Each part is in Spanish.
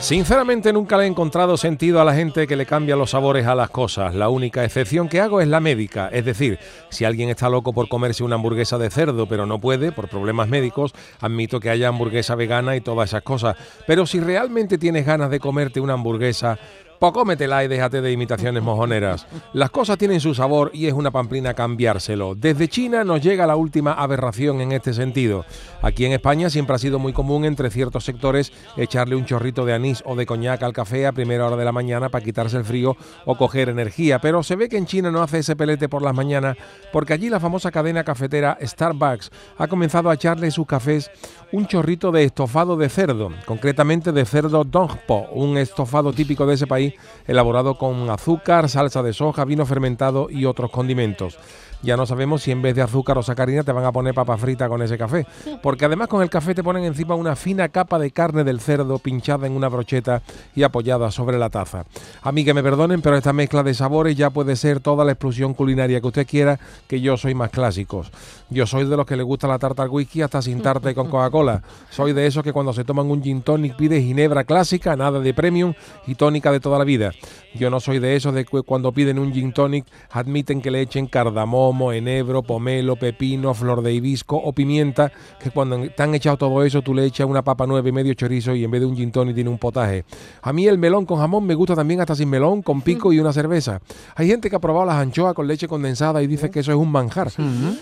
Sinceramente nunca le he encontrado sentido a la gente que le cambia los sabores a las cosas. La única excepción que hago es la médica. Es decir, si alguien está loco por comerse una hamburguesa de cerdo pero no puede por problemas médicos, admito que haya hamburguesa vegana y todas esas cosas. Pero si realmente tienes ganas de comerte una hamburguesa pues cómetela y déjate de imitaciones mojoneras. Las cosas tienen su sabor y es una pamplina cambiárselo. Desde China nos llega la última aberración en este sentido. Aquí en España siempre ha sido muy común entre ciertos sectores echarle un chorrito de anís o de coñac al café a primera hora de la mañana para quitarse el frío o coger energía. Pero se ve que en China no hace ese pelete por las mañanas porque allí la famosa cadena cafetera Starbucks ha comenzado a echarle sus cafés un chorrito de estofado de cerdo, concretamente de cerdo dongpo, un estofado típico de ese país elaborado con azúcar, salsa de soja, vino fermentado y otros condimentos ya no sabemos si en vez de azúcar o sacarina te van a poner papa frita con ese café. Porque además con el café te ponen encima una fina capa de carne del cerdo pinchada en una brocheta y apoyada sobre la taza. A mí que me perdonen, pero esta mezcla de sabores ya puede ser toda la explosión culinaria que usted quiera, que yo soy más clásicos. Yo soy de los que le gusta la tarta al whisky hasta sin tarta y con Coca-Cola. Soy de esos que cuando se toman un gin tonic pide ginebra clásica, nada de premium y tónica de toda la vida. Yo no soy de esos de que cuando piden un gin tonic admiten que le echen cardamomo, enebro, pomelo, pepino, flor de hibisco o pimienta, que cuando te han echado todo eso tú le echas una papa nueva y medio chorizo y en vez de un gin tonic tiene un potaje. A mí el melón con jamón me gusta también hasta sin melón, con pico y una cerveza. Hay gente que ha probado las anchoas con leche condensada y dice que eso es un manjar.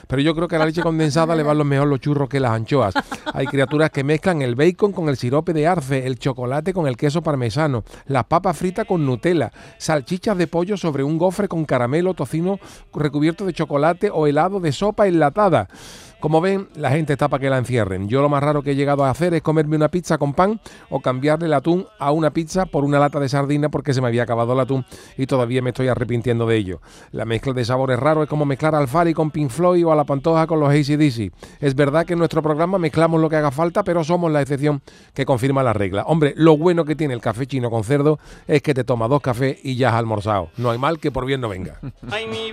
Pero yo creo que a la leche condensada le van los mejor los churros que las anchoas. Hay criaturas que mezclan el bacon con el sirope de arce, el chocolate con el queso parmesano, las papas fritas con Nutella, salchichas de pollo sobre un gofre con caramelo, tocino recubierto de chocolate o helado de sopa enlatada. Como ven, la gente está para que la encierren. Yo lo más raro que he llegado a hacer es comerme una pizza con pan o cambiarle el atún a una pizza por una lata de sardina porque se me había acabado el atún y todavía me estoy arrepintiendo de ello. La mezcla de sabores raros es como mezclar Alfari con Pink Floyd o a la Pantoja con los ACDC. Es verdad que en nuestro programa mezclamos lo que haga falta, pero somos la excepción que confirma la regla. Hombre, lo bueno que tiene el café chino con cerdo es que te toma dos cafés y ya has almorzado. No hay mal que por bien no venga. Ay, mi